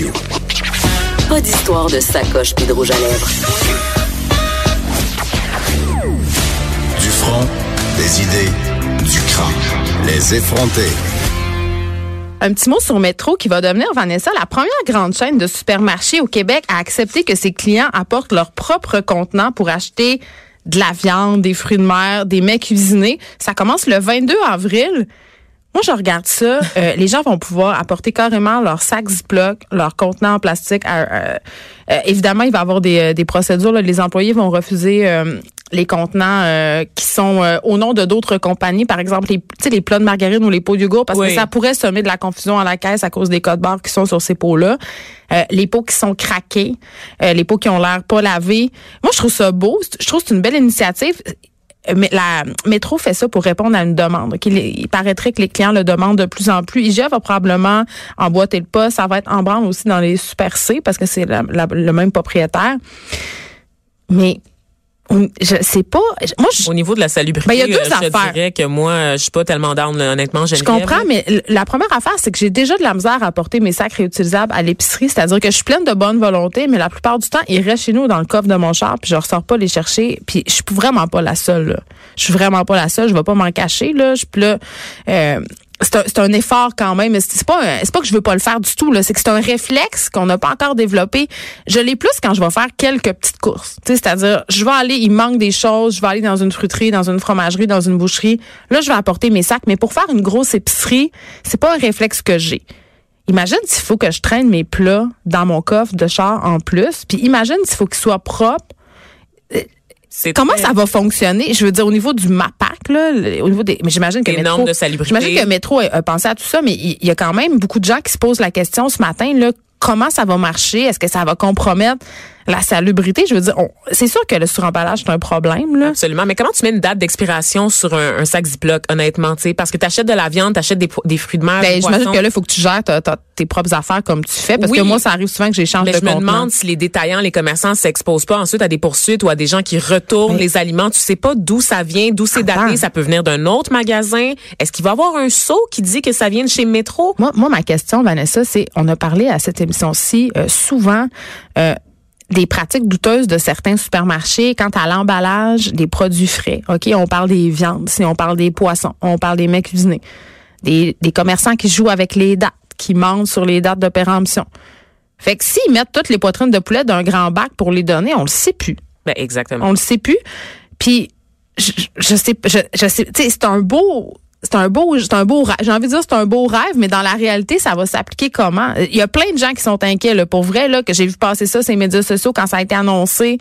Radio. Pas d'histoire de sacoche puis de rouge à lèvres. Du front, des idées, du crâne. Les effronter. Un petit mot sur Métro qui va devenir, Vanessa, la première grande chaîne de supermarchés au Québec à accepter que ses clients apportent leur propre contenant pour acheter de la viande, des fruits de mer, des mets cuisinés. Ça commence le 22 avril. Moi, je regarde ça. Euh, les gens vont pouvoir apporter carrément leur sac Ziploc, leur contenant en plastique. Euh, euh, évidemment, il va y avoir des, des procédures. Là. Les employés vont refuser les contenants qui sont au nom de d'autres compagnies. Par exemple, les, les plats de margarine ou les pots de yogourt, parce que ça pourrait semer de la confusion à la caisse à cause des codes barres qui sont sur ces pots-là. les pots qui sont craqués, les pots qui ont l'air pas lavés. Moi, je trouve ça beau. Je trouve que c'est une belle initiative. Euh, mais la métro fait ça pour répondre à une demande. Il, paraîtrait que les clients le demandent de plus en plus. IGA va probablement emboîter le pas. Ça va être en branle aussi dans les Super C parce que c'est le même propriétaire. Mais je sais pas. Moi, Au niveau de la salubrité, ben, y a deux euh, je dirais que moi, je suis pas tellement down, honnêtement. Je comprends, mais la première affaire, c'est que j'ai déjà de la misère à apporter mes sacs réutilisables à l'épicerie. C'est-à-dire que je suis pleine de bonne volonté, mais la plupart du temps, ils restent chez nous dans le coffre de mon char, puis je ressors pas les chercher. Puis je suis vraiment pas la seule. Là. Je suis vraiment pas la seule. Je vais pas m'en cacher. Là. Je suis là. Euh, c'est un, effort quand même. C'est pas c'est pas que je veux pas le faire du tout. C'est que c'est un réflexe qu'on n'a pas encore développé. Je l'ai plus quand je vais faire quelques petites courses. C'est-à-dire, je vais aller, il manque des choses, je vais aller dans une fruiterie, dans une fromagerie, dans une boucherie. Là, je vais apporter mes sacs. Mais pour faire une grosse épicerie, c'est pas un réflexe que j'ai. Imagine s'il faut que je traîne mes plats dans mon coffre de char en plus. Puis imagine s'il faut qu'ils soient propres Comment ça va fonctionner? Je veux dire, au niveau du MAPAC, là, au niveau des, mais j'imagine que Métro, j'imagine que Métro a, pensé à tout ça, mais il y, a quand même beaucoup de gens qui se posent la question ce matin, là, comment ça va marcher? Est-ce que ça va compromettre la salubrité? Je veux dire, c'est sûr que le suremballage, c'est un problème. Là. Absolument. Mais comment tu mets une date d'expiration sur un, sac Ziploc, honnêtement? sais? Parce que tu achètes de la viande, tu achètes des, des, fruits de mer. Ben, j'imagine que là, il faut que tu gères tes propres affaires comme tu fais. Parce que moi, ça arrive souvent que j'échange de Je me demande si les détaillants, les commerçants s'exposent pas ensuite à des poursuites ou à des gens qui retournent les aliments. Tu sais pas d'où ça vient, d'où c'est daté. Ça peut venir d'un autre magasin. Est-ce qu'il va y avoir un saut qui dit que ça vient de chez Métro? Moi, moi ma question, Vanessa, c'est, on a parlé à cette émission-ci euh, souvent euh, des pratiques douteuses de certains supermarchés quant à l'emballage des produits frais. OK, on parle des viandes, si on parle des poissons, on parle des mets cuisinés, des, des commerçants qui jouent avec les dates, qui mentent sur les dates de péremption. Fait que s'ils mettent toutes les poitrines de poulet d'un grand bac pour les donner, on le sait plus. Ben exactement. On le sait plus. Puis je, je sais je, je sais tu sais c'est un beau c'est un beau, c'est un beau, j'ai envie de dire c'est un beau rêve, mais dans la réalité, ça va s'appliquer comment? Il y a plein de gens qui sont inquiets, là, pour vrai, là, que j'ai vu passer ça les médias sociaux quand ça a été annoncé.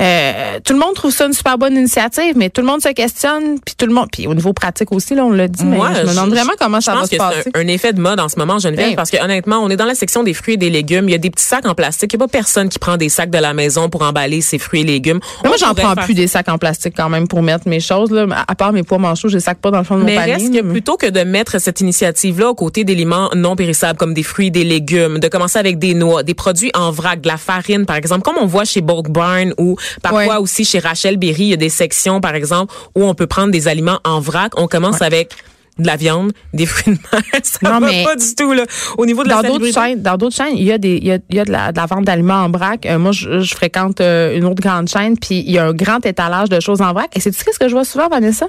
Euh, tout le monde trouve ça une super bonne initiative, mais tout le monde se questionne, puis tout le monde, puis au niveau pratique aussi, là, on l'a dit. Moi, mais je me demande vraiment comment ça va se passer. C'est un, un, effet de mode en ce moment, Geneviève, parce que honnêtement, on est dans la section des fruits et des légumes. Il y a des petits sacs en plastique. Il n'y a pas personne qui prend des sacs de la maison pour emballer ses fruits et légumes. moi, j'en prends plus des sacs en plastique quand même pour mettre mes choses là. À part mes pois manchots, je les sacs pas dans le fond de mon panier. Que plutôt que de mettre cette initiative-là aux côtés d'éléments non périssables comme des fruits, des légumes, de commencer avec des noix, des produits en vrac, de la farine, par exemple, comme on voit chez Bulk Barn ou parfois aussi chez Rachel Berry, il y a des sections, par exemple, où on peut prendre des aliments en vrac. On commence avec de la viande, des fruits de mer. Ça non, va mais pas du tout, là. Au niveau de dans d'autres chaînes, dans d'autres chaînes, il y a des, il y a, il y a de, la, de, la, vente d'aliments en vrac. Euh, moi, je, je fréquente euh, une autre grande chaîne, puis il y a un grand étalage de choses en vrac. Et c'est tu ce que je vois souvent, Vanessa?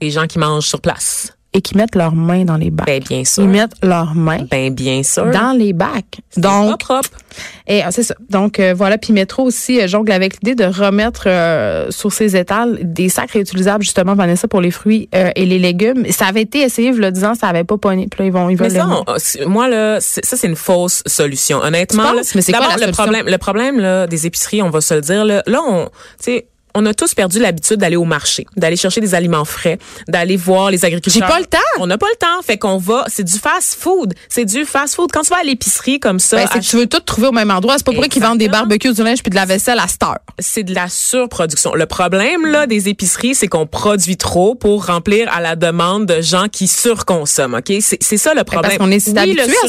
Les gens qui mangent sur place et qui mettent leurs mains dans les bacs. Ben, bien sûr. Ils mettent leurs mains. Ben, bien sûr. Dans les bacs. Donc, pas propre. Et ah, c'est ça. Donc euh, voilà, puis Métro aussi euh, jongle avec l'idée de remettre euh, sur ses étals des sacs réutilisables justement Vanessa pour les fruits et les légumes. Ça avait été essayé, je le disant, ça avait pas pogné. Puis là ils vont ils veulent mais ça, moi là, ça c'est une fausse solution. Honnêtement, là, mais c'est quoi la le problème le problème là des épiceries, on va se le dire là, là on tu sais on a tous perdu l'habitude d'aller au marché, d'aller chercher des aliments frais, d'aller voir les agriculteurs. J'ai pas le temps. On n'a pas le temps, fait qu'on va, c'est du fast food, c'est du fast food. Quand tu vas à l'épicerie comme ça, ben, tu veux tout trouver au même endroit. C'est pas pour qu'ils vendent des barbecues, du linge puis de la vaisselle à Star. C'est de la surproduction. Le problème là des épiceries, c'est qu'on produit trop pour remplir à la demande de gens qui surconsomment. Ok, c'est ça le problème. Parce qu'on est oui, habitué à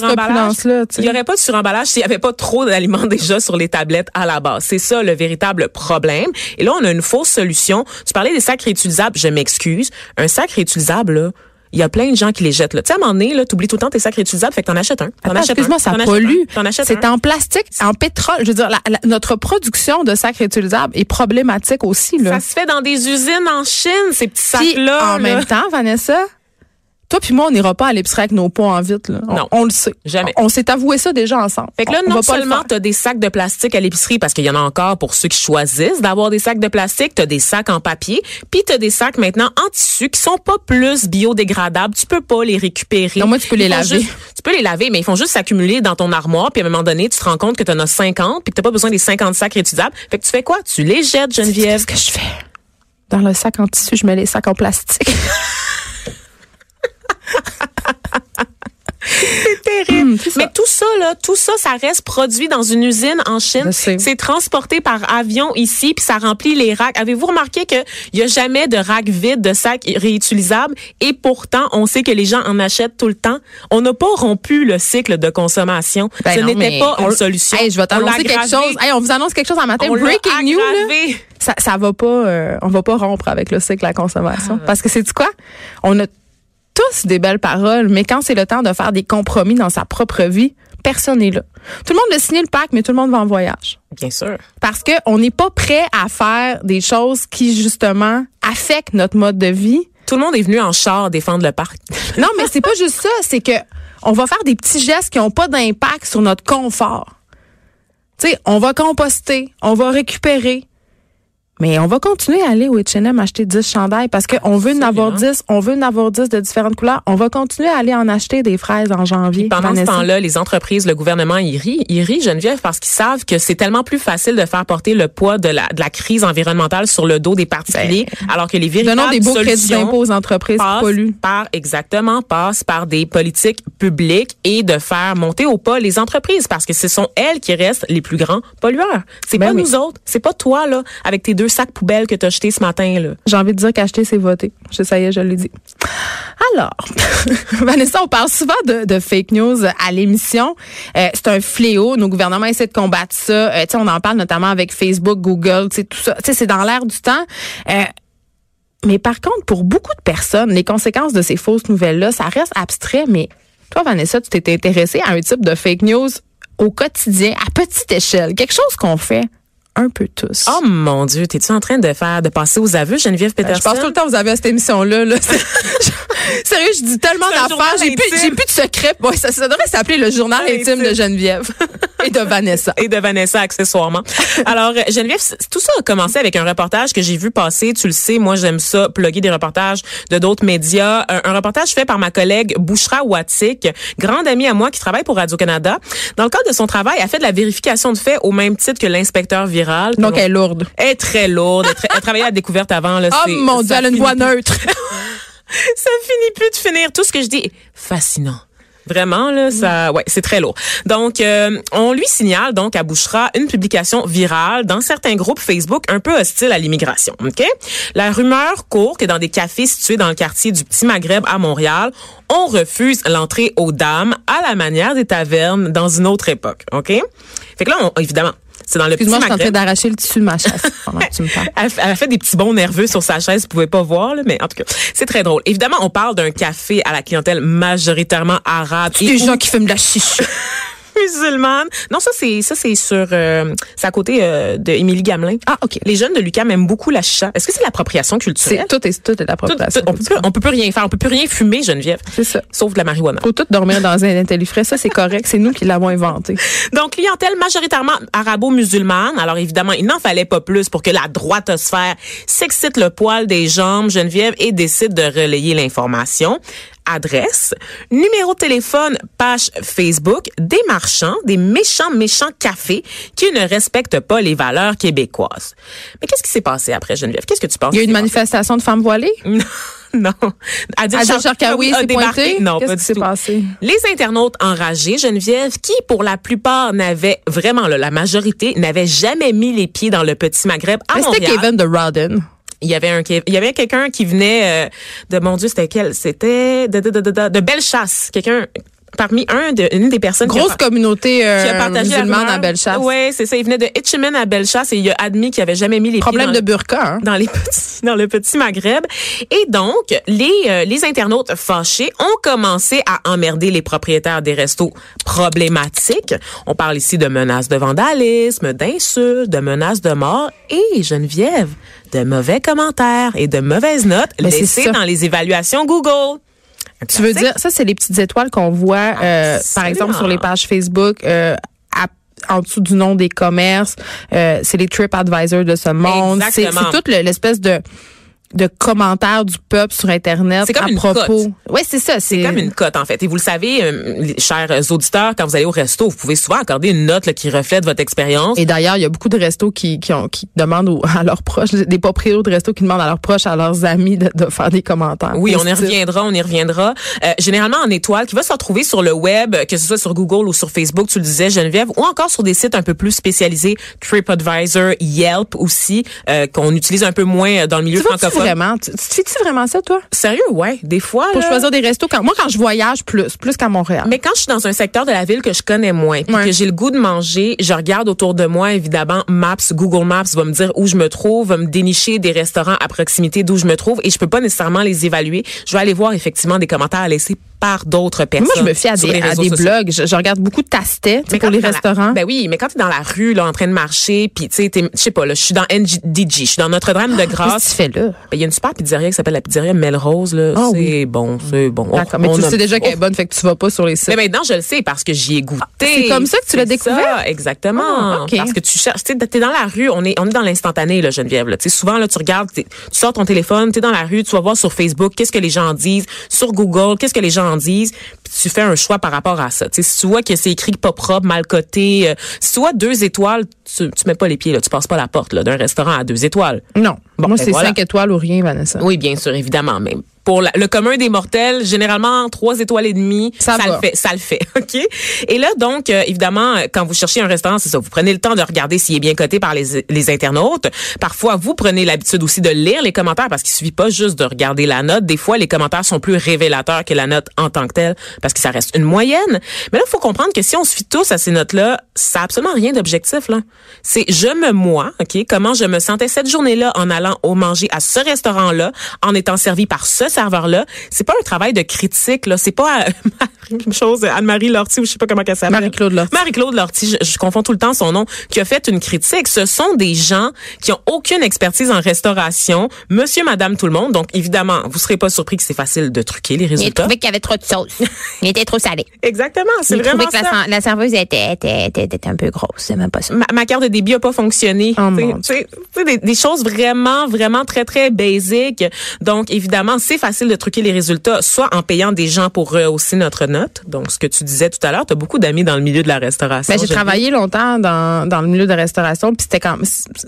ce là. Il y aurait pas de suremballage s'il y avait pas trop d'aliments déjà sur les tablettes à la base. C'est ça le véritable problème. Et là, on a une fausse solution. Tu parlais des sacs réutilisables. Je m'excuse. Un sac réutilisable, là, il y a plein de gens qui les jettent. Tu sais, à un moment donné, tu oublies tout le temps tes sacs réutilisables, fait que t'en achètes un. T'en achètes excuse-moi, ça pollue. C'est en plastique, en pétrole. Je veux dire, la- la- notre production de sacs réutilisables est problématique aussi. Là. Ça se fait dans des usines en Chine, ces petits sacs-là. en là. même temps, Vanessa, toi puis moi, on n'ira pas à l'épicerie avec nos pots en vitre. Là. On, Non. on le sait. Jamais. On, on s'est avoué ça déjà ensemble. Fait que là, On- on non seulement faire. tu as des sacs de plastique à l'épicerie, parce qu'il y en a encore pour ceux qui choisissent d'avoir des sacs de plastique, tu as des sacs en papier, puis tu as des sacs maintenant en tissu qui sont pas plus biodégradables. Tu peux pas les récupérer. Non, moi, tu peux les Ils laver. juste- tu peux les laver, mais ils font juste s'accumuler dans ton armoire, puis à un moment donné, tu te rends compte que tu en as 50, puis que tu pas besoin des 50 sacs réutilisables. Fait que tu fais quoi? Tu les jettes, Geneviève. Qu'est-ce que je fais? Dans le sac en tissu, je mets les sacs en plastique. terrible. C'est ça. Mais tout ça, là, tout ça, ça reste produit dans une usine en Chine. C'est transporté par avion ici, puis ça remplit les racks. Avez-vous remarqué qu'il n'y a jamais de rack vide de sacs réutilisables? Et pourtant, on sait que les gens en achètent tout le temps. On n'a pas rompu le cycle de consommation. Ben Ce n'était pas on- une solution. Hey, je vais t'annoncer quelque chose. Hey, on vous annonce quelque chose un matin. On Breaking news. Ça, ça va pas, euh, on va pas rompre avec le cycle de la consommation. Ah. Parce que c'est du quoi? On a tous des belles paroles, mais quand c'est le temps de faire des compromis dans sa propre vie, personne n'est là. Tout le monde a signé le pacte, mais tout le monde va en voyage. Bien sûr. Parce que on n'est pas prêt à faire des choses qui, justement, affectent notre mode de vie. Tout le monde est venu en char défendre le parc. Non, mais c'est pas juste ça, c'est que on va faire des petits gestes qui n'ont pas d'impact sur notre confort. Tu sais, on va composter, on va récupérer. Mais on va continuer à aller au H&M acheter 10 chandails parce qu'on veut en avoir 10, on veut en avoir 10 de différentes couleurs. On va continuer à aller en acheter des fraises en janvier. Pendant ce temps-là, les entreprises, le gouvernement, ils rient. Ils rient, Geneviève, parce qu'ils savent que c'est tellement plus facile de faire porter le poids de la, de la crise environnementale sur le dos des particuliers, alors que les véritables Donnons des beaux crédits d'impôt aux entreprises qui polluent. par exactement passe par des politiques publiques et de faire monter au pas les entreprises parce que ce sont elles qui restent les plus grands pollueurs. C'est Ben pas oui. nous autres, c'est pas toi là avec tes deux sacs poubelles que tu as jetés ce matin là. J'ai envie de dire qu'acheter, c'est voter. Je, ça y est, je l'ai dit. Alors, Vanessa, on parle souvent de, fake news à l'émission. Euh, c'est un fléau. Nos gouvernements essaient de combattre ça. Euh, on en parle notamment avec Facebook, Google, tout ça. C'est dans l'air du temps. Euh, mais par contre, pour beaucoup de personnes, les conséquences de ces fausses nouvelles-là, ça reste abstrait. Mais toi, Vanessa, tu t'es intéressée à un type de fake news au quotidien, à petite échelle. Quelque chose qu'on fait un peu tous. Oh mon dieu, t'es-tu en train de faire de passer aux aveux Geneviève Ben, Peterson Je pense tout le temps, vous avez à cette émission-là. Là. Sérieux, je dis tellement d'affaires. J'ai plus, j'ai plus de secrets. Ouais, ça, ça devrait s'appeler le journal intime de. Geneviève et de Vanessa. et de Vanessa accessoirement. Alors euh, Geneviève, tout ça a commencé avec un reportage que j'ai vu passer, tu le sais, moi j'aime ça, plugger des reportages de d'autres médias, un, un reportage fait par ma collègue Bouchra Watik, grande amie à moi qui travaille pour Radio-Canada. Dans le cadre de son travail, elle a fait de la vérification de faits au même titre que l'inspecteur viral. Donc, elle est lourde. Elle est très lourde, elle, tra- elle travaillait à la découverte avant. Là, Oh mon Dieu, elle a une voix neutre. Ça finit plus de finir. Tout ce que je dis est fascinant. Vraiment là, ça, ouais, c'est très lourd. Donc, euh, on lui signale donc à Bouchera une publication virale dans certains groupes Facebook un peu hostiles à l'immigration. Ok? La rumeur court que dans des cafés situés dans le quartier du Petit Maghreb à Montréal, on refuse l'entrée aux dames à la manière des tavernes dans une autre époque. Ok? Fait que là, on, évidemment, c'est dans le Petit Excuse-moi, je suis en train d'arracher le tissu de ma chaise pendant que tu me parles. Elle, elle a fait des petits bons nerveux sur sa chaise, vous pouvez pas voir, là, mais en tout cas, c'est très drôle. Évidemment, on parle d'un café à la clientèle majoritairement arabe Des gens qui fument de la chiche. musulmane. Non, ça c'est ça c'est sur euh, c'est à côté euh, de Émilie Gamelin. Ah, OK. Les jeunes de Lucam aiment beaucoup la chicha. Est-ce que c'est l'appropriation culturelle? C'est, tout est, tout est l'appropriation. on peut plus, on peut plus rien faire, on peut plus rien fumer, Geneviève. C'est ça. Sauf de la marijuana. Faut tout dormir dans un intellifrais. Ça, c'est correct. C'est nous qui l'avons inventé. Donc, clientèle majoritairement arabo-musulmane. Alors, évidemment, il n'en fallait pas plus pour que la droitosphère s'excite le poil des jambes, Geneviève, et décide de relayer l'information. Adresse, numéro de téléphone, page Facebook, des marchands, des méchants, méchants cafés qui ne respectent pas les valeurs québécoises. Mais qu'est-ce qui s'est passé après, Geneviève? Qu'est-ce que tu penses? Il y a eu une manifestation de femmes voilées? passé? Non. Adil Adil Sharkawi a s'est pointé. Non, Qu'est-ce pas qui du s'est tout. passé? Les internautes enragés, Geneviève, qui pour la plupart n'avaient vraiment là, la majorité n'avaient jamais mis les pieds dans le petit Maghreb à Mais c'était Montréal. Kevin de Rodden. Il y avait un il y avait quelqu'un qui venait euh, de mon Dieu, c'était quel C'était de de de de, de, de Bellechasse, quelqu'un parmi un de, une des personnes grosse qui a, communauté euh, qui a partagé la musulmane à Bellechasse. Ouais, c'est ça. Il venait de Etchemin à Bellechasse et il a admis qu'il avait jamais mis les Problème pieds de burqa. Hein? dans les petits, dans le petit Maghreb. Et donc, les euh, les internautes fâchés ont commencé à emmerder les propriétaires des restos problématiques. On parle ici de menaces de vandalisme, d'insultes, de menaces de mort et Geneviève de mauvais commentaires et de mauvaises notes Mais laissées dans les évaluations Google. Tu veux dire, ça, c'est les petites étoiles qu'on voit, euh, par exemple, sur les pages Facebook, euh, à- en dessous du nom des commerces. Euh, c'est les TripAdvisor de ce monde. C'est toute le- l'espèce de de commentaires du peuple sur Internet C'est comme à une propos. Oui, c'est ça. C'est comme une cote, en fait. Et vous le savez, euh, chers auditeurs, quand vous allez au resto, vous pouvez souvent accorder une note là, qui reflète votre expérience. Et d'ailleurs, il y a beaucoup de restos qui, qui, ont, qui demandent aux- à leurs proches, des propriétaires de restos qui demandent à leurs proches, à leurs amis de, de faire des commentaires. Oui, on y reviendra, on y reviendra. Euh, généralement en étoile, qui va se retrouver sur le web, que ce soit sur Google ou sur Facebook, tu le disais, Geneviève, ou encore sur des sites un peu plus spécialisés, TripAdvisor, Yelp aussi, euh, qu'on utilise un peu moins dans le milieu francophone. Vraiment? Tu, tu fais-tu vraiment ça, toi? Sérieux, ouais, des fois. Pour là, choisir des restos. Quand, moi, quand je voyage plus, plus qu'à Montréal. Mais quand je suis dans un secteur de la ville que je connais moins, puis Ouais. que j'ai le goût de manger, je regarde autour de moi, évidemment, Maps, Google Maps va me dire où je me trouve, va me dénicher des restaurants à proximité d'où je me trouve, et je peux pas nécessairement les évaluer. Je vais aller voir effectivement des commentaires à laisser par d'autres personnes. Moi, je me fie à des, à blogs. Je, je regarde beaucoup de tastet pour les t'es la- restaurants. ben oui, mais quand tu es dans la rue là en train de marcher, puis tu sais t'es- je sais pas là, je suis dans NDG, je suis dans Notre-Dame de Qu'est-ce Grâce. que tu fais là? Ben, Il y a une super pizzeria qui s'appelle la pizzeria Melrose là, Ah c'est oui. bon, c'est bon. On- D'accord. Mais tu a- sais déjà qu'elle est Oh. bonne, fait que tu vas pas sur les sites. Mais maintenant, je le sais parce que j'y ai goûté. c'est comme ça que tu l'as découvert? ça, exactement. Ah. Parce que tu cherches, tu sais, t'es dans la rue, on est, on est dans l'instantané, là, Geneviève, là. Tu sais, souvent, là, tu regardes, t'es- tu sors ton téléphone, t'es dans la rue, tu vas voir sur Facebook, qu'est-ce que les gens en disent, sur Google, qu'est-ce que les gens puis tu fais un choix par rapport à ça. Tu sais, si tu vois que c'est écrit pas propre, mal coté, euh, si tu vois deux étoiles, tu, tu mets pas les pieds, là, tu passes pas la porte, là, d'un restaurant à deux étoiles. non. Bon, Moi, ben c'est voilà. 5 étoiles ou rien, Vanessa. Oui, bien sûr, évidemment, mais pour la- le commun des mortels, généralement trois étoiles et demie, Ça ça, le fait, ça le fait, ok? Et là donc, euh, évidemment, euh, quand vous cherchez un restaurant, c'est ça, vous prenez le temps de regarder s'il est bien coté par les, les internautes. Parfois, vous prenez l'habitude aussi de lire les commentaires parce qu'il suffit pas juste de regarder la note. Des fois, les commentaires sont plus révélateurs que la note en tant que telle parce que ça reste une moyenne. Mais là, il faut comprendre que si on se fie tous à ces notes-là, ça a absolument rien d'objectif là. C'est je me moi, ok, comment je me sentais cette journée-là en allant au manger à ce restaurant-là, en étant servi par ce serveur-là. C'est pas un travail de critique là, c'est pas euh, même chose Anne-Marie Lortie ou je sais pas comment elle s'appelle. Marie-Claude Lortie. Marie-Claude Lortie, je, je confonds tout le temps son nom, qui a fait une critique. Ce sont des gens qui ont aucune expertise en restauration, monsieur, madame, tout le monde. Donc, évidemment, vous serez pas surpris que c'est facile de truquer les Il résultats. trouvé qu'il y avait trop de sauce. Il était trop salé. Exactement, c'est Il vraiment que ça. la, la serveuse était, était, était, était un peu grosse. C'est même pas ça. ma, ma carte de débit a pas fonctionné. Oh, Tu sais, mon tu sais, tu sais, des, des choses vraiment, vraiment très, très basiques. Donc, évidemment, c'est facile de truquer les résultats, soit en payant des gens pour rehausser notre note. Donc, ce que tu disais tout à l'heure, tu as beaucoup d'amis dans le milieu de la restauration. Ben, j'ai travaillé longtemps dans, dans le milieu de restauration, puis c'était quand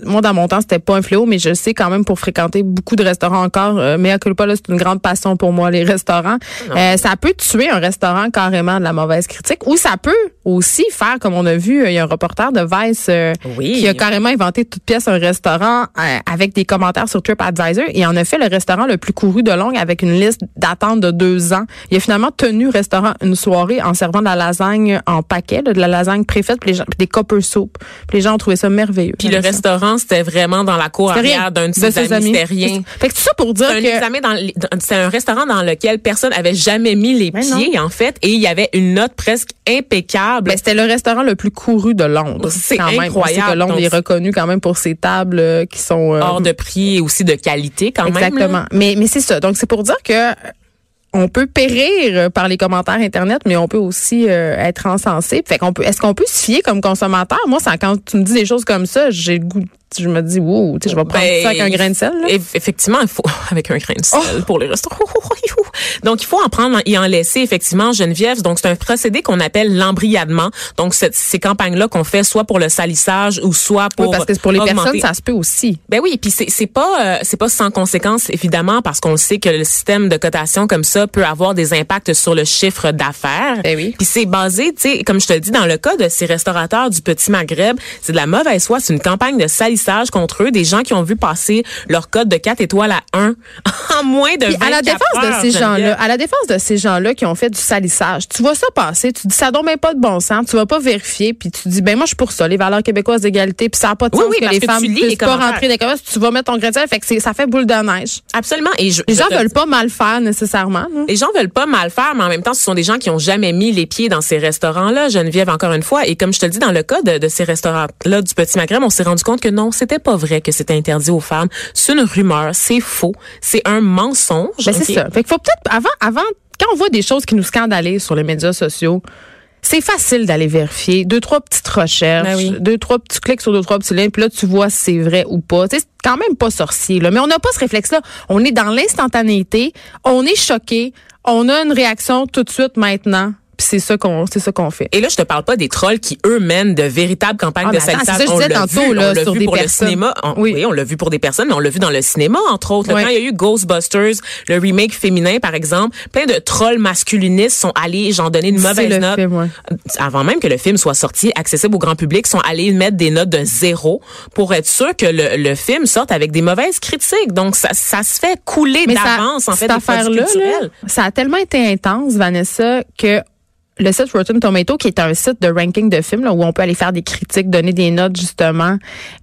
moi dans mon temps c'était pas un fléau, mais je sais quand même pour fréquenter beaucoup de restaurants encore, euh, mais à culpa là c'est une grande passion pour moi les restaurants. Euh, ça peut tuer un restaurant carrément de la mauvaise critique, ou ça peut aussi faire comme on a vu, il y a un reporter de Vice euh, Oui. qui a carrément inventé toute pièce un restaurant euh, avec des commentaires sur TripAdvisor et en a fait le restaurant le plus couru de longue avec une liste d'attente de deux ans. Il a finalement tenu le restaurant une soirée en servant de la lasagne en paquet, de la lasagne préfaite, puis les gens, puis des copper soup. Puis les gens ont trouvé ça merveilleux. Puis le restaurant, c'était vraiment dans la cour arrière d'un de ses amis. C'était rien. Fait que tout ça pour dire que c'est un restaurant dans lequel personne avait jamais mis les non. pieds, en fait, et il y avait une note presque impeccable. Ben, c'était le restaurant le plus couru de Londres. C'est incroyable. que Londres Donc, est reconnu quand même pour ses tables euh, qui sont euh, hors de prix et aussi de qualité quand même. Exactement. Mais, mais c'est ça. Donc, c'est pour dire que euh, on peut périr par les commentaires Internet, mais on peut aussi euh, être encensé. Fait qu'on peut, est-ce qu'on peut se fier comme consommateur? Moi, ça, quand tu me dis des choses comme ça, j'ai le goût, je me dis, wow, tu sais, je vais prendre Ben, ça avec un grain de sel. là. eff- Effectivement, il faut avec un grain de sel Oh! pour les restaurants. Donc il faut en prendre et en laisser effectivement Geneviève. Donc c'est un procédé qu'on appelle l'embriadement. Donc cette- ces campagnes là qu'on fait soit pour le salissage ou soit pour Oui, parce que pour les augmenter- personnes, ça se peut aussi. Ben oui, puis c'est pas euh, c'est pas sans conséquence évidemment parce qu'on sait que le système de cotation comme ça peut avoir des impacts sur le chiffre d'affaires. Ben oui. Puis c'est basé, tu sais, comme je te dis, dans le cas de ces restaurateurs du Petit Maghreb, c'est de la mauvaise foi. C'est une campagne de salissage contre eux. Des gens qui ont vu passer leur code de 4 étoiles à 1 en moins de Puis 24 à la défense heures, de ces gens-là, à la défense de ces gens-là qui ont fait du salissage, tu vois ça passer, tu dis ça donne même pas de bon sens, tu vas pas vérifier, puis tu dis ben moi je suis pour ça, les valeurs québécoises d'égalité, puis ça n'a pas de Oui, sens oui, que les que tu femmes les puissent pas rentrer des commerces, tu vas mettre ton grain de sel, fait que c'est- ça fait boule de neige. Absolument. Et je, Les je gens veulent pas mal faire nécessairement. là. Les gens veulent pas mal faire, mais en même temps, ce sont des gens qui ont jamais mis les pieds dans ces restaurants-là, Geneviève, encore une fois. Et comme je te le dis, dans le cas de, de ces restaurants-là du Petit Maghreb, on s'est rendu compte que non, c'était pas vrai que c'était interdit aux femmes. C'est une rumeur, c'est faux, c'est un mensonge. Ben, c'est ça. Fait qu'il faut peut-être avant avant quand on voit des choses qui nous scandalisent sur les médias sociaux, c'est facile d'aller vérifier deux trois petites recherches, Ben oui. deux trois petits clics sur deux trois petits liens, puis là tu vois si c'est vrai ou pas. C'est quand même pas sorcier là, mais on n'a pas ce réflexe là. On est dans l'instantanéité, on est choqué, on a une réaction tout de suite maintenant, puis c'est ça qu'on c'est ça qu'on fait. Et là, je te parle pas des trolls qui, eux, mènent de véritables campagnes Ah, de je On l'a vu, là, on l'a vu pour personnes. le cinéma. On- Oui. oui. on l'a vu pour des personnes, mais on l'a vu dans le cinéma, entre autres. Quand il y a eu Ghostbusters, le remake féminin, par exemple, plein de trolls masculinistes sont allés, j'en donner une mauvaise note. film, ouais. Avant même que le film soit sorti, accessible au grand public, sont allés mettre des notes de zéro pour être sûr que le, le film sorte avec des mauvaises critiques. Donc, ça, ça se fait couler Mais ça- d'avance, en fait, cette affaire-là, là, ça a tellement été intense, Vanessa, que le site Rotten Tomato, qui est un site de ranking de films, là, où on peut aller faire des critiques, donner des notes, justement,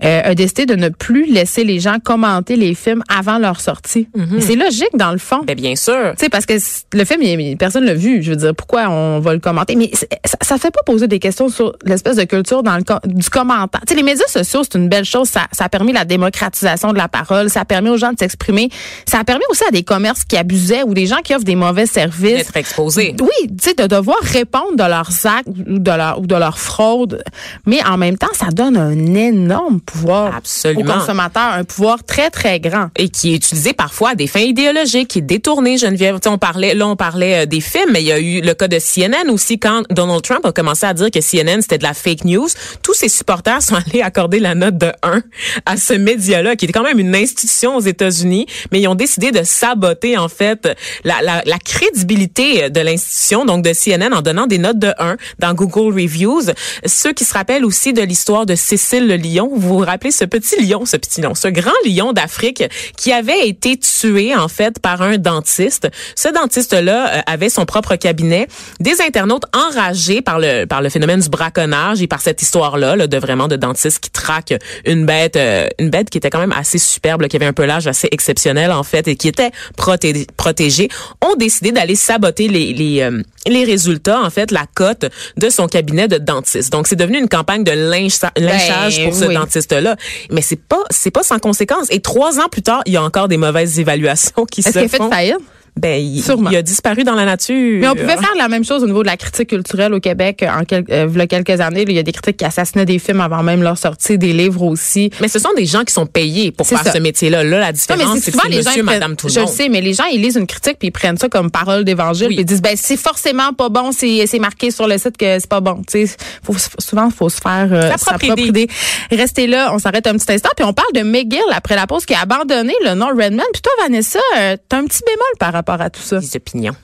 euh, a décidé de ne plus laisser les gens commenter les films avant leur sortie. Et C'est logique, dans le fond. Ben, bien sûr. Tu sais, parce que le film, il- personne l'a vu. Je veux dire, pourquoi on va le commenter? Mais ça, ça fait pas poser des questions sur l'espèce de culture dans le du commentaire. Tu sais, les médias sociaux, c'est une belle chose. Ça, ça a permis la démocratisation de la parole. Ça a permis aux gens de s'exprimer. Ça a permis aussi à des commerces qui abusaient ou des gens qui offrent des mauvais services. D'être exposé. Oui, tu sais, de devoir répondre de leurs actes ou de leur, ou de leur fraude. Mais en même temps, ça donne un énorme pouvoir Absolument. aux consommateurs, un pouvoir très, très grand. et qui est utilisé parfois à des fins idéologiques, qui est détourné, Geneviève. Tu sais, on parlait, là, on parlait euh, des films, mais il y a eu le cas de CNN aussi quand Donald Trump a commencé à dire que CNN c'était de la fake news. Tous ses supporters sont allés accorder la note de 1 à ce média-là, qui est quand même une institution aux États-Unis, mais ils ont décidé de saboter, en fait, la, la, la crédibilité de l'institution, donc de CNN, en donnant des notes de 1 dans Google Reviews. Ceux qui se rappellent aussi de l'histoire de Cécile le lion, vous vous rappelez ce petit lion, ce petit lion, ce grand lion d'Afrique qui avait été tué en fait par un dentiste. Ce dentiste-là euh, avait son propre cabinet. Des internautes enragés par le par le phénomène du braconnage et par cette histoire-là là, de vraiment de dentiste qui traque une bête, euh, une bête qui était quand même assez superbe, qui avait un pelage assez exceptionnel en fait et qui était proté- protégée, ont décidé d'aller saboter les les euh, les résultats en fait la cote de son cabinet de dentiste. Donc c'est devenu une campagne de lynch- lynchage pour ce oui. dentiste-là. Mais c'est pas c'est pas sans conséquence. Et trois ans plus tard, il y a encore des mauvaises évaluations qui se Est-ce qu'il fait font. faillite? Ben, il, Sûrement. il a disparu dans la nature. Mais on pouvait faire la même chose au niveau de la critique culturelle au Québec euh, en quel- euh, il y a quelques années. Il y a des critiques qui assassinaient des films avant même leur sortie, des livres aussi. Mais ce sont des gens qui sont payés pour faire ça. ce métier-là. Là, la différence, c'est que c'est les gens monsieur, madame, tout le je monde. le sais, mais les gens ils lisent une critique puis ils prennent ça comme parole d'évangile Oui. puis ils disent ben c'est forcément pas bon, c'est marqué sur le site que c'est pas bon. Tu sais, faut souvent faut se faire euh, Sa propre idée. idée. Restez là, on s'arrête un petit instant puis on parle de McGill après la pause qui a abandonné le nom Redman. Puis toi Vanessa, euh, t'as un petit bémol par rapport à tout ça. Les opinions.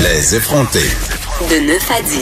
Les effrontés. De 9 à 10.